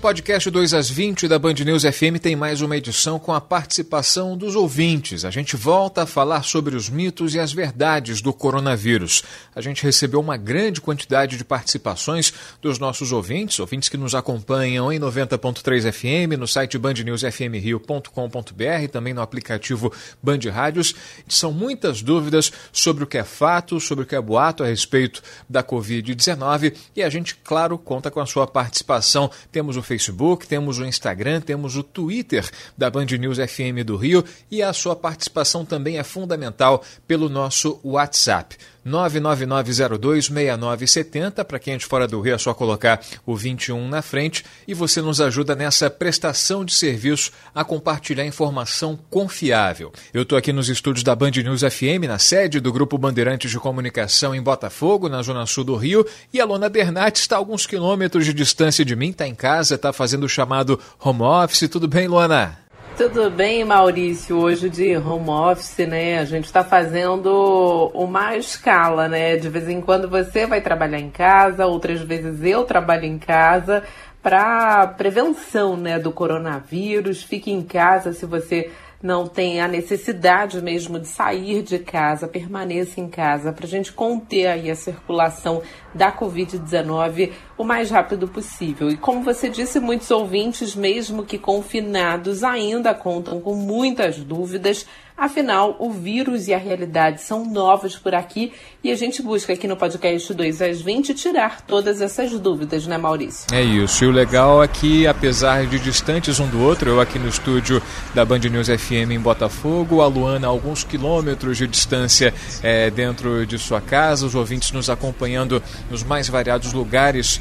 Podcast 2 às 20 da Band News FM tem mais uma edição com a participação dos ouvintes. A gente volta a falar sobre os mitos e as verdades do coronavírus. A gente recebeu uma grande quantidade de participações dos nossos ouvintes, ouvintes que nos acompanham em 90.3 FM, no site bandnewsfmrio.com.br, também no aplicativo Band Rádios. São muitas dúvidas sobre o que é fato, sobre o que é boato a respeito da Covid-19 e a gente, claro, conta com a sua participação. Temos o Facebook, temos o Instagram, temos o Twitter da Band News FM do Rio e a sua participação também é fundamental pelo nosso WhatsApp. 999026970. Para quem é de fora do Rio, é só colocar o 21 na frente e você nos ajuda nessa prestação de serviço a compartilhar informação confiável. Eu estou aqui nos estúdios da Band News FM, na sede do Grupo Bandeirantes de Comunicação em Botafogo, na zona sul do Rio, e a Lona Bernat está a alguns quilômetros de distância de mim, está em casa, está fazendo o chamado home office. Tudo bem, Luana? Tudo bem, Maurício? Hoje de home office, né? A gente está fazendo uma escala, né? De vez em quando você vai trabalhar em casa, outras vezes eu trabalho em casa para prevenção, né, do coronavírus. Fique em casa se você não tem a necessidade mesmo de sair de casa, permaneça em casa para a gente conter aí a circulação da Covid-19 o mais rápido possível. E como você disse, muitos ouvintes, mesmo que confinados, ainda contam com muitas dúvidas Afinal, o vírus e a realidade são novos por aqui e a gente busca aqui no podcast 2 às 20 tirar todas essas dúvidas, né, Maurício? É isso. E o legal é que, apesar de distantes um do outro, eu aqui no estúdio da Band News FM em Botafogo, a Luana a alguns quilômetros de distância é, dentro de sua casa, os ouvintes nos acompanhando nos mais variados lugares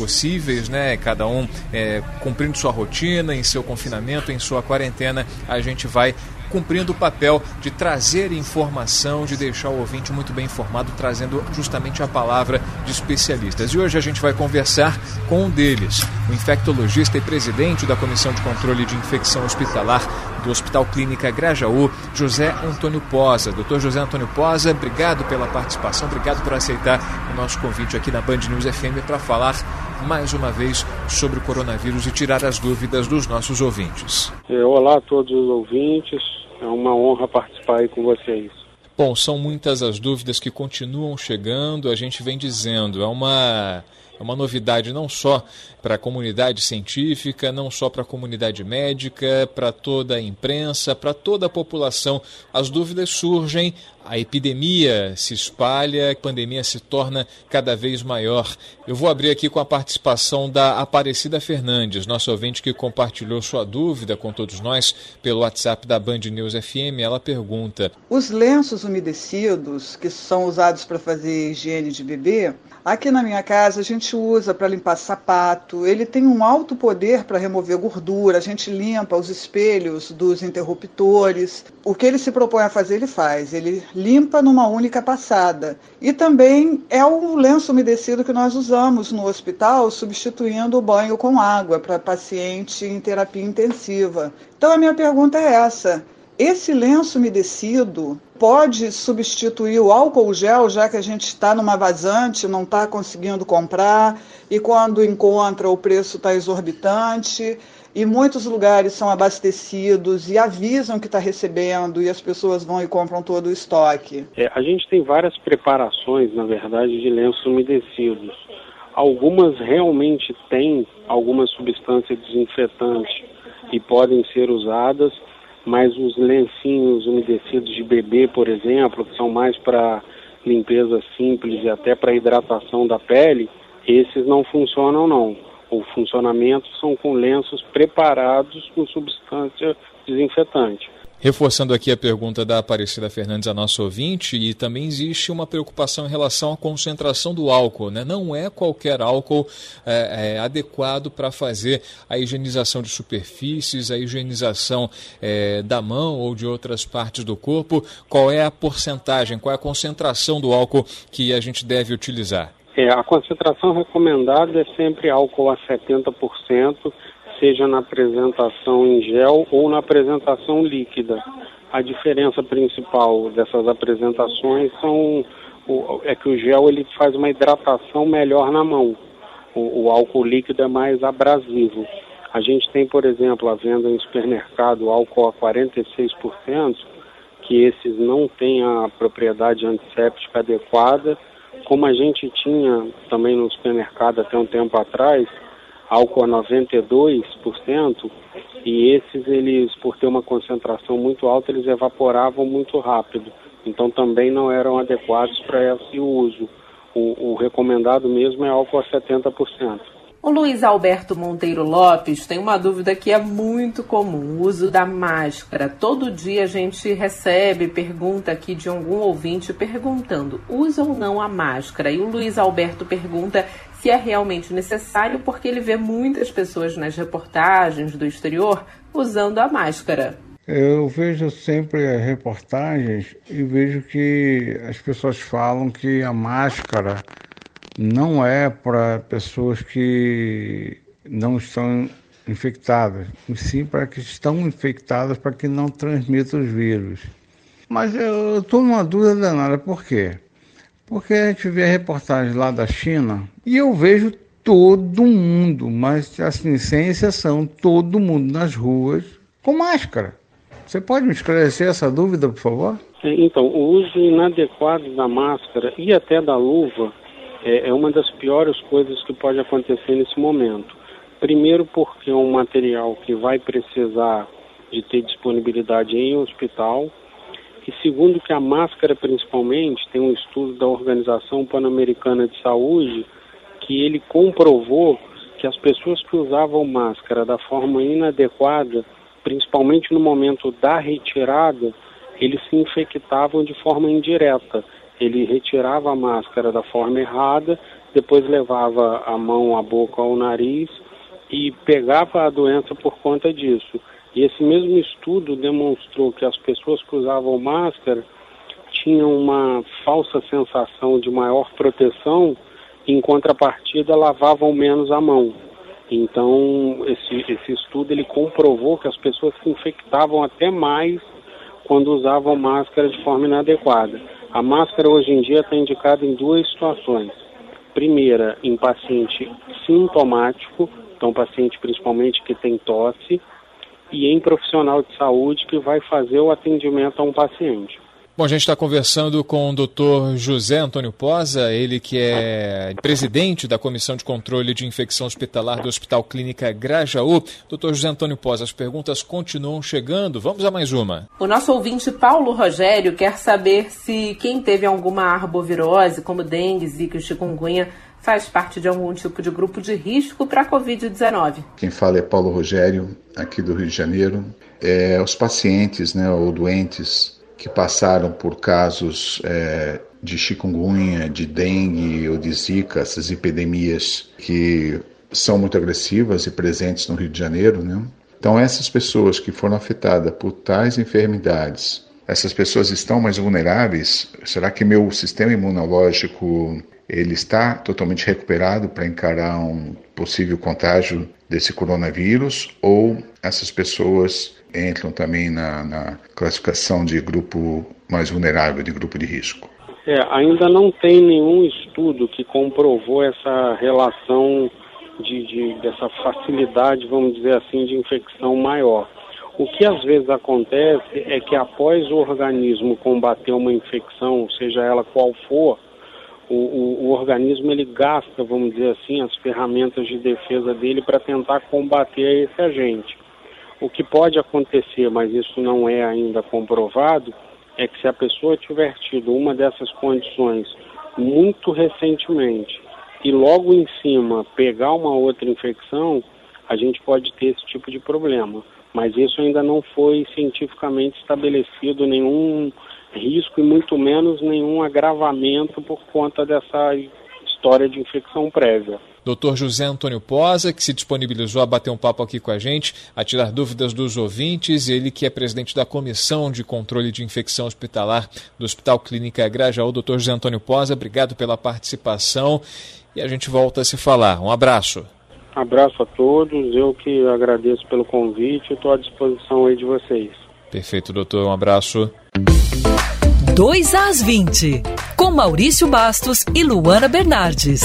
possíveis, né? Cada um é, cumprindo sua rotina, em seu confinamento, em sua quarentena, a gente vai cumprindo o papel de trazer informação, de deixar o ouvinte muito bem informado, trazendo justamente a palavra de especialistas. E hoje a gente vai conversar com um deles, o infectologista e presidente da Comissão de Controle de Infecção Hospitalar do Hospital Clínica Grajaú, José Antônio Posa. Doutor José Antônio Posa, obrigado pela participação, obrigado por aceitar o nosso convite aqui na Band News FM para falar mais uma vez sobre o coronavírus e tirar as dúvidas dos nossos ouvintes. É, olá a todos os ouvintes, é uma honra participar aí com vocês. Bom, são muitas as dúvidas que continuam chegando, a gente vem dizendo, é uma é uma novidade não só para a comunidade científica, não só para a comunidade médica, para toda a imprensa, para toda a população. As dúvidas surgem, a epidemia se espalha, a pandemia se torna cada vez maior. Eu vou abrir aqui com a participação da Aparecida Fernandes, nossa ouvinte que compartilhou sua dúvida com todos nós pelo WhatsApp da Band News FM. Ela pergunta: Os lenços umedecidos que são usados para fazer higiene de bebê Aqui na minha casa a gente usa para limpar sapato, ele tem um alto poder para remover gordura, a gente limpa os espelhos dos interruptores. O que ele se propõe a fazer, ele faz, ele limpa numa única passada. E também é o lenço umedecido que nós usamos no hospital, substituindo o banho com água para paciente em terapia intensiva. Então a minha pergunta é essa: esse lenço umedecido pode substituir o álcool gel, já que a gente está numa vazante, não está conseguindo comprar, e quando encontra o preço está exorbitante, e muitos lugares são abastecidos e avisam que está recebendo, e as pessoas vão e compram todo o estoque. É, a gente tem várias preparações, na verdade, de lenços umedecidos. Algumas realmente têm alguma substância desinfetante e podem ser usadas mas os lencinhos umedecidos de bebê, por exemplo, que são mais para limpeza simples e até para hidratação da pele, esses não funcionam não. O funcionamento são com lenços preparados com substância desinfetante. Reforçando aqui a pergunta da Aparecida Fernandes, a nossa ouvinte, e também existe uma preocupação em relação à concentração do álcool. Né? Não é qualquer álcool é, é, adequado para fazer a higienização de superfícies, a higienização é, da mão ou de outras partes do corpo. Qual é a porcentagem, qual é a concentração do álcool que a gente deve utilizar? É, a concentração recomendada é sempre álcool a 70%, seja na apresentação em gel ou na apresentação líquida. A diferença principal dessas apresentações são é que o gel ele faz uma hidratação melhor na mão. O, o álcool líquido é mais abrasivo. A gente tem, por exemplo, a venda em supermercado álcool a 46%, que esses não têm a propriedade antisséptica adequada, como a gente tinha também no supermercado até um tempo atrás, álcool a 92%, e esses eles, por ter uma concentração muito alta, eles evaporavam muito rápido. Então também não eram adequados para esse uso. O, o recomendado mesmo é álcool a 70%. O Luiz Alberto Monteiro Lopes tem uma dúvida que é muito comum: o uso da máscara. Todo dia a gente recebe pergunta aqui de algum ouvinte perguntando: usa ou não a máscara? E o Luiz Alberto pergunta se é realmente necessário, porque ele vê muitas pessoas nas reportagens do exterior usando a máscara. Eu vejo sempre reportagens e vejo que as pessoas falam que a máscara não é para pessoas que não estão infectadas, sim para que estão infectadas para que não transmitam os vírus. Mas eu estou numa dúvida danada, por quê? Porque a gente vê a reportagem lá da China e eu vejo todo mundo, mas assim, sem exceção, todo mundo nas ruas com máscara. Você pode me esclarecer essa dúvida, por favor? Então, o uso inadequado da máscara e até da luva é, é uma das piores coisas que pode acontecer nesse momento. Primeiro, porque é um material que vai precisar de ter disponibilidade em hospital. E segundo, que a máscara, principalmente, tem um estudo da Organização Pan-Americana de Saúde que ele comprovou que as pessoas que usavam máscara da forma inadequada, principalmente no momento da retirada, eles se infectavam de forma indireta ele retirava a máscara da forma errada, depois levava a mão à boca ao nariz e pegava a doença por conta disso. E esse mesmo estudo demonstrou que as pessoas que usavam máscara tinham uma falsa sensação de maior proteção, em contrapartida lavavam menos a mão. Então, esse, esse estudo ele comprovou que as pessoas se infectavam até mais quando usavam máscara de forma inadequada. A máscara hoje em dia está indicada em duas situações. Primeira, em paciente sintomático, então paciente principalmente que tem tosse, e em profissional de saúde que vai fazer o atendimento a um paciente. Bom, a gente está conversando com o Dr. José Antônio Posa, ele que é presidente da Comissão de Controle de Infecção Hospitalar do Hospital Clínica Grajaú. Doutor José Antônio Posa, as perguntas continuam chegando. Vamos a mais uma. O nosso ouvinte Paulo Rogério quer saber se quem teve alguma arbovirose, como dengue, zika e chikungunya, faz parte de algum tipo de grupo de risco para a Covid-19. Quem fala é Paulo Rogério, aqui do Rio de Janeiro. É, os pacientes né, ou doentes que passaram por casos é, de chikungunya, de dengue ou de zika, essas epidemias que são muito agressivas e presentes no Rio de Janeiro, né? Então essas pessoas que foram afetadas por tais enfermidades, essas pessoas estão mais vulneráveis? Será que meu sistema imunológico ele está totalmente recuperado para encarar um possível contágio desse coronavírus ou essas pessoas entram também na, na classificação de grupo mais vulnerável, de grupo de risco? É, ainda não tem nenhum estudo que comprovou essa relação de, de, dessa facilidade, vamos dizer assim, de infecção maior. O que às vezes acontece é que após o organismo combater uma infecção, seja ela qual for, o, o, o organismo ele gasta, vamos dizer assim, as ferramentas de defesa dele para tentar combater esse agente. O que pode acontecer, mas isso não é ainda comprovado, é que se a pessoa tiver tido uma dessas condições muito recentemente e logo em cima pegar uma outra infecção, a gente pode ter esse tipo de problema. Mas isso ainda não foi cientificamente estabelecido nenhum risco e muito menos nenhum agravamento por conta dessa história de infecção prévia. Dr. José Antônio Posa, que se disponibilizou a bater um papo aqui com a gente, a tirar dúvidas dos ouvintes, ele que é presidente da Comissão de Controle de Infecção Hospitalar do Hospital Clínica Grajaú. Dr. José Antônio Posa, obrigado pela participação e a gente volta a se falar. Um abraço. Abraço a todos, eu que agradeço pelo convite e estou à disposição aí de vocês. Perfeito, doutor. Um abraço. 2 às 20, com Maurício Bastos e Luana Bernardes.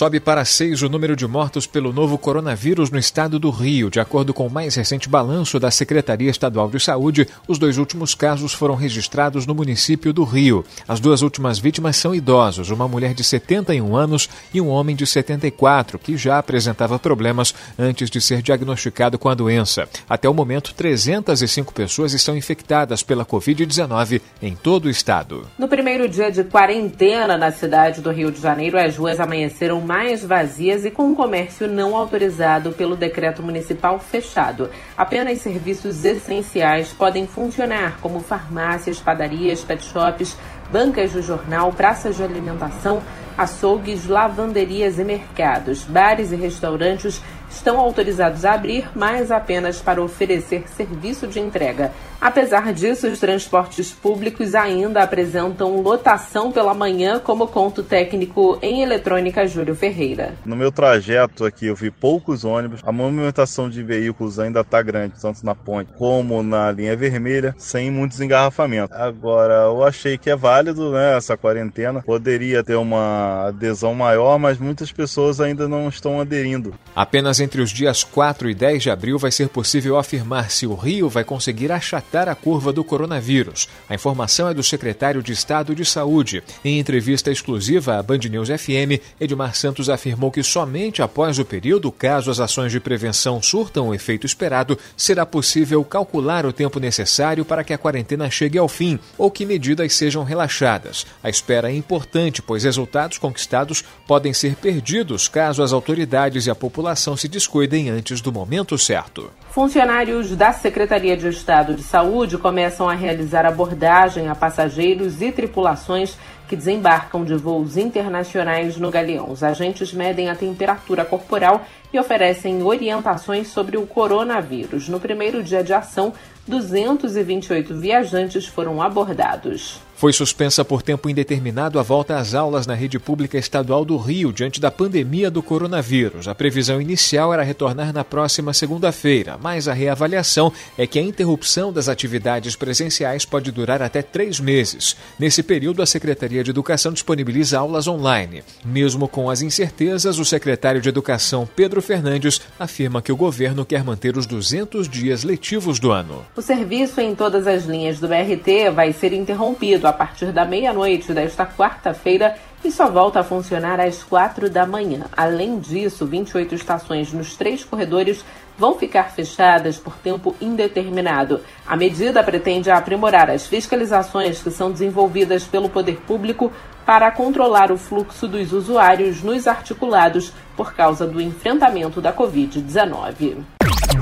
Sobe para seis o número de mortos pelo novo coronavírus no estado do Rio. De acordo com o mais recente balanço da Secretaria Estadual de Saúde, os dois últimos casos foram registrados no município do Rio. As duas últimas vítimas são idosos, uma mulher de 71 anos e um homem de 74, que já apresentava problemas antes de ser diagnosticado com a doença. Até o momento, 305 pessoas estão infectadas pela Covid-19 em todo o estado. No primeiro dia de quarentena na cidade do Rio de Janeiro, as ruas amanheceram mais vazias e com o comércio não autorizado pelo decreto municipal fechado. Apenas serviços essenciais podem funcionar, como farmácias, padarias, pet shops, bancas de jornal, praças de alimentação, açougues, lavanderias e mercados. Bares e restaurantes estão autorizados a abrir, mas apenas para oferecer serviço de entrega. Apesar disso, os transportes públicos ainda apresentam lotação pela manhã, como conta o técnico em eletrônica Júlio Ferreira. No meu trajeto aqui eu vi poucos ônibus, a movimentação de veículos ainda está grande, tanto na ponte como na linha vermelha, sem muitos engarrafamentos. Agora, eu achei que é válido né, essa quarentena, poderia ter uma adesão maior, mas muitas pessoas ainda não estão aderindo. Apenas entre os dias 4 e 10 de abril vai ser possível afirmar se o Rio vai conseguir achatar a curva do coronavírus. A informação é do secretário de Estado de Saúde. Em entrevista exclusiva à Band News FM, Edmar Santos afirmou que somente após o período, caso as ações de prevenção surtam o efeito esperado, será possível calcular o tempo necessário para que a quarentena chegue ao fim ou que medidas sejam relaxadas. A espera é importante, pois resultados conquistados podem ser perdidos caso as autoridades e a população se descuidem antes do momento certo. Funcionários da Secretaria de Estado de Saúde começam a realizar abordagem a passageiros e tripulações que desembarcam de voos internacionais no Galeão. Os agentes medem a temperatura corporal e oferecem orientações sobre o coronavírus. No primeiro dia de ação, 228 viajantes foram abordados. Foi suspensa por tempo indeterminado a volta às aulas na rede pública estadual do Rio diante da pandemia do coronavírus. A previsão inicial era retornar na próxima segunda-feira, mas a reavaliação é que a interrupção das atividades presenciais pode durar até três meses. Nesse período, a Secretaria de Educação disponibiliza aulas online. Mesmo com as incertezas, o secretário de Educação, Pedro Fernandes, afirma que o governo quer manter os 200 dias letivos do ano. O serviço em todas as linhas do BRT vai ser interrompido a partir da meia-noite desta quarta-feira e só volta a funcionar às quatro da manhã. Além disso, 28 estações nos três corredores vão ficar fechadas por tempo indeterminado. A medida pretende aprimorar as fiscalizações que são desenvolvidas pelo poder público para controlar o fluxo dos usuários nos articulados por causa do enfrentamento da Covid-19.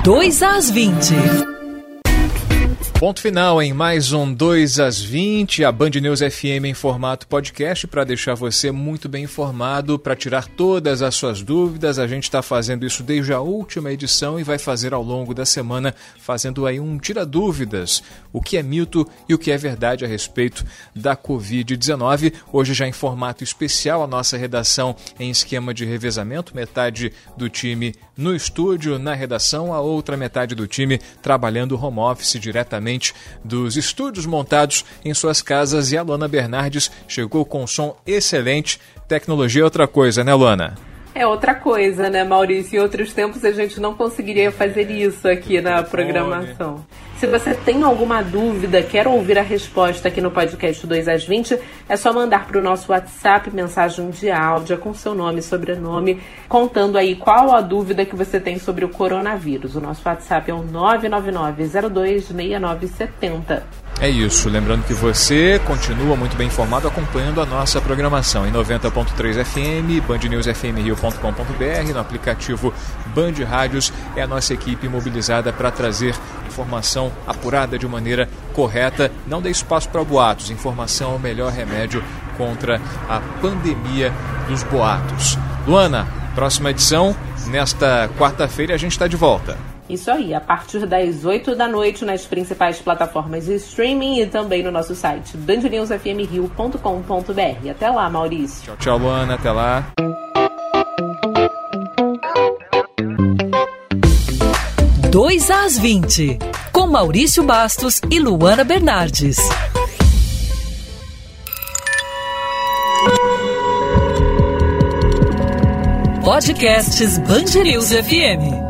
2 às 20. Ponto final em mais um 2 às 20, a Band News FM em formato podcast para deixar você muito bem informado, para tirar todas as suas dúvidas. A gente está fazendo isso desde a última edição e vai fazer ao longo da semana, fazendo aí um tira dúvidas, o que é mito e o que é verdade a respeito da Covid-19. Hoje já em formato especial, a nossa redação em esquema de revezamento, metade do time no estúdio, na redação, a outra metade do time trabalhando home office diretamente diretamente dos estúdios montados em suas casas e a Luana Bernardes chegou com um som excelente. Tecnologia é outra coisa, né, Luana? É outra coisa, né, Maurício? Em outros tempos a gente não conseguiria fazer isso aqui na programação. Se você tem alguma dúvida, quer ouvir a resposta aqui no podcast 2 às 20, é só mandar para o nosso WhatsApp mensagem de áudio com seu nome e sobrenome, contando aí qual a dúvida que você tem sobre o coronavírus. O nosso WhatsApp é o 999-026970. É isso, lembrando que você continua muito bem informado acompanhando a nossa programação em 90.3 FM, bandnewsfmrio.com.br, no aplicativo Band Rádios, é a nossa equipe mobilizada para trazer informação apurada de maneira correta. Não dê espaço para boatos, informação é o melhor remédio contra a pandemia dos boatos. Luana, próxima edição, nesta quarta-feira a gente está de volta. Isso aí, a partir das 8 da noite nas principais plataformas de streaming e também no nosso site bandnewsfmrio.com.br. Até lá, Maurício. Tchau, tchau, Luana. Até lá. Dois às 20, com Maurício Bastos e Luana Bernardes. Podcasts Bangerils FM.